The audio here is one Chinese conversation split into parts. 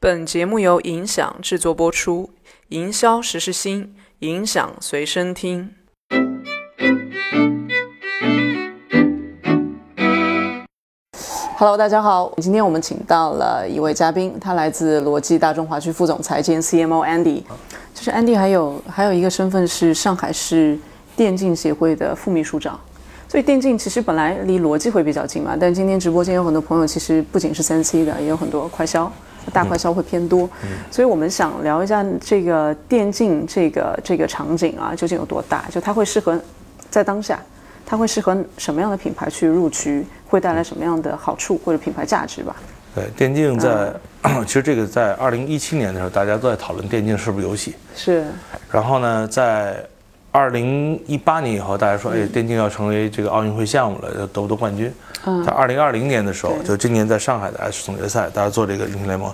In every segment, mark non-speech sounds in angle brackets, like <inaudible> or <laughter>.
本节目由影响制作播出，营销时时新，影响随身听。Hello，大家好，今天我们请到了一位嘉宾，他来自罗技大中华区副总裁兼 CMO Andy。就是 Andy 还有还有一个身份是上海市电竞协会的副秘书长。所以电竞其实本来离逻辑会比较近嘛，但今天直播间有很多朋友，其实不仅是三 C 的，也有很多快销，大快销会偏多。所以我们想聊一下这个电竞这个这个场景啊，究竟有多大？就它会适合在当下，它会适合什么样的品牌去入局，会带来什么样的好处或者品牌价值吧？对，电竞在 <clears throat> 其实这个在二零一七年的时候，大家都在讨论电竞是不是游戏。是。然后呢，在二零一八年以后，大家说，哎，电竞要成为这个奥运会项目了，要夺不夺冠军？在二零二零年的时候，就今年在上海的 S 总决赛，大家做这个英雄联盟，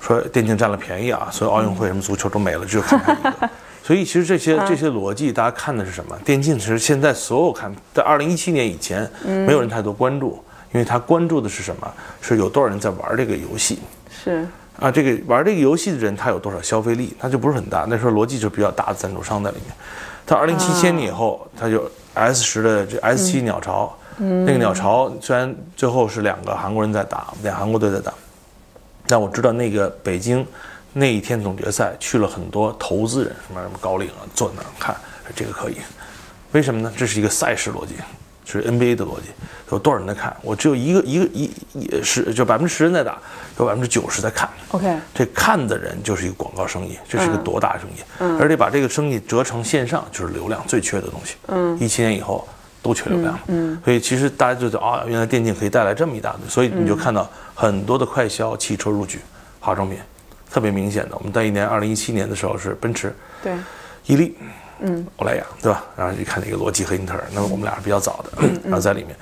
说电竞占了便宜啊，所有奥运会什么足球都没了，只有看看一个。<laughs> 所以其实这些这些逻辑，大家看的是什么？电竞其实现在所有看，在二零一七年以前，没有人太多关注，因为他关注的是什么？是有多少人在玩这个游戏？是啊，这个玩这个游戏的人，他有多少消费力？他就不是很大。那时候逻辑就比较大的赞助商在里面。到二零七千年以后，他就 S 十的这 S 七鸟巢，嗯那个鸟巢虽然最后是两个韩国人在打，两韩国队在打，但我知道那个北京那一天总决赛去了很多投资人，什么什么高领啊，坐那儿看，这个可以，为什么呢？这是一个赛事逻辑。是 NBA 的逻辑，有多少人在看？我只有一个一个一也是就百分之十人在打，有百分之九十在看。OK，这看的人就是一个广告生意，这是一个多大生意？嗯，而且把这个生意折成线上，就是流量最缺的东西。嗯，一七年以后都缺流量。嗯，所以其实大家就觉得啊，原来电竞可以带来这么一大堆，所以你就看到很多的快销汽车入局，化妆品特别明显的。我们在一年二零一七年的时候是奔驰，对，伊利。嗯，欧莱雅对吧？然后你看那个罗技和英特尔，那么我们俩是比较早的，然后在里面。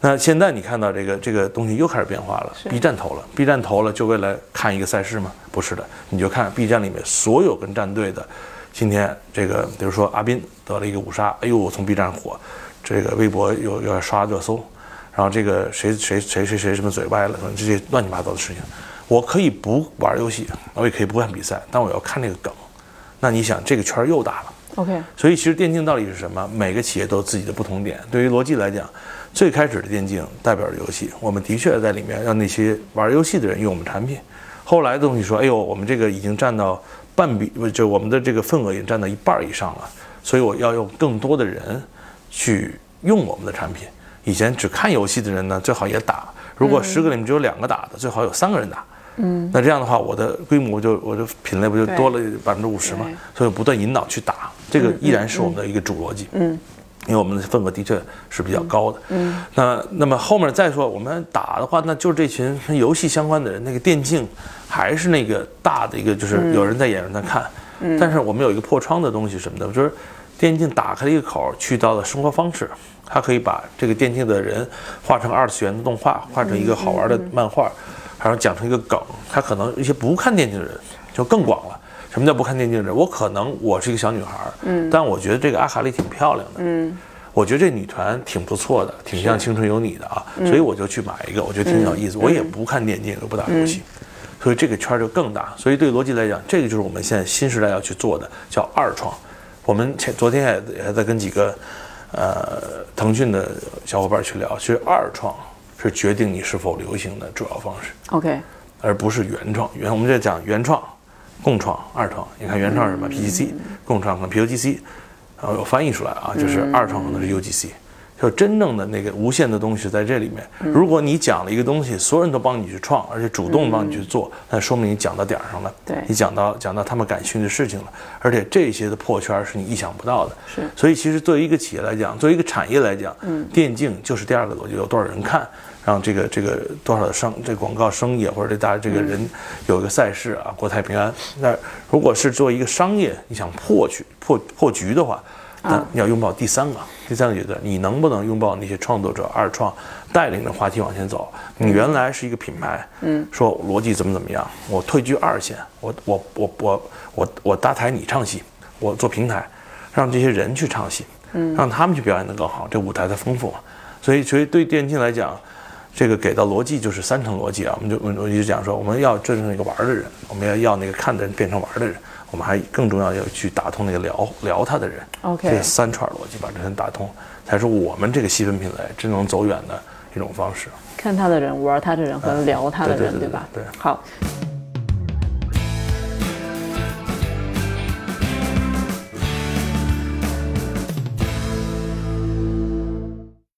那现在你看到这个这个东西又开始变化了，B 站投了，B 站投了就为了看一个赛事吗？不是的，你就看 B 站里面所有跟战队的，今天这个比如说阿斌得了一个五杀，哎呦，从 B 站火，这个微博又又要刷热搜，然后这个谁谁谁谁谁什么嘴歪了，这些乱七八糟的事情，我可以不玩游戏，我也可以不看比赛，但我要看这个梗，那你想这个圈又大了。OK，所以其实电竞到底是什么？每个企业都有自己的不同点。对于逻辑来讲，最开始的电竞代表着游戏，我们的确在里面让那些玩游戏的人用我们产品。后来的东西说，哎呦，我们这个已经占到半比，就我们的这个份额已经占到一半以上了，所以我要用更多的人去用我们的产品。以前只看游戏的人呢，最好也打。如果十个里面只有两个打的，最好有三个人打。嗯，那这样的话，我的规模就我的品类不就多了百分之五十嘛？所以不断引导去打。这个依然是我们的一个主逻辑，嗯，因为我们的份额的确是比较高的，嗯，那那么后面再说我们打的话，那就是这群跟游戏相关的人，那个电竞还是那个大的一个，就是有人在演，有人在看，嗯，但是我们有一个破窗的东西什么的，就是电竞打开了一个口，去到了生活方式，它可以把这个电竞的人画成二次元的动画，画成一个好玩的漫画，然后讲成一个梗，它可能一些不看电竞的人就更广了。什么叫不看电竞的人？我可能我是一个小女孩儿，嗯，但我觉得这个阿卡丽挺漂亮的，嗯，我觉得这女团挺不错的，挺像《青春有你》的啊，所以我就去买一个，我觉得挺有意思。我也不看电竞，也不打游戏，所以这个圈儿就更大。所以对逻辑来讲，这个就是我们现在新时代要去做的，叫二创。我们前昨天也还在跟几个呃腾讯的小伙伴去聊，其实二创是决定你是否流行的主要方式，OK，而不是原创。原我们在讲原创。共创、二创，你看原创是什么？PGC，共创可能 PUGC，然后有翻译出来啊，就是二创可能是 UGC，就真正的那个无限的东西在这里面。如果你讲了一个东西，所有人都帮你去创，而且主动帮你去做，那说明你讲到点儿上了。对，你讲到讲到他们感兴趣的事情了，而且这些的破圈是你意想不到的。是，所以其实作为一个企业来讲，作为一个产业来讲，嗯，电竞就是第二个逻辑，有多少人看。让这个这个多少的商这广告生意或者这大这个人有一个赛事啊，国泰平安。那如果是做一个商业，你想破局破破局的话，那你要拥抱第三个第三个阶段，你能不能拥抱那些创作者二创带领着话题往前走？你原来是一个品牌，嗯，说逻辑怎么怎么样，我退居二线，我我我我我我搭台你唱戏，我做平台，让这些人去唱戏，嗯，让他们去表演的更好，这舞台才丰富。所以所以对电竞来讲。这个给到逻辑就是三层逻辑啊，我们就我我就讲说，我们要真正一个玩的人，我们要要那个看的人变成玩的人，我们还更重要要去打通那个聊聊他的人。OK 这三串逻辑把这人打通，才是我们这个细分品类真正能走远的一种方式。看他的人，玩他的人和聊他的人，对对对对吧？对好，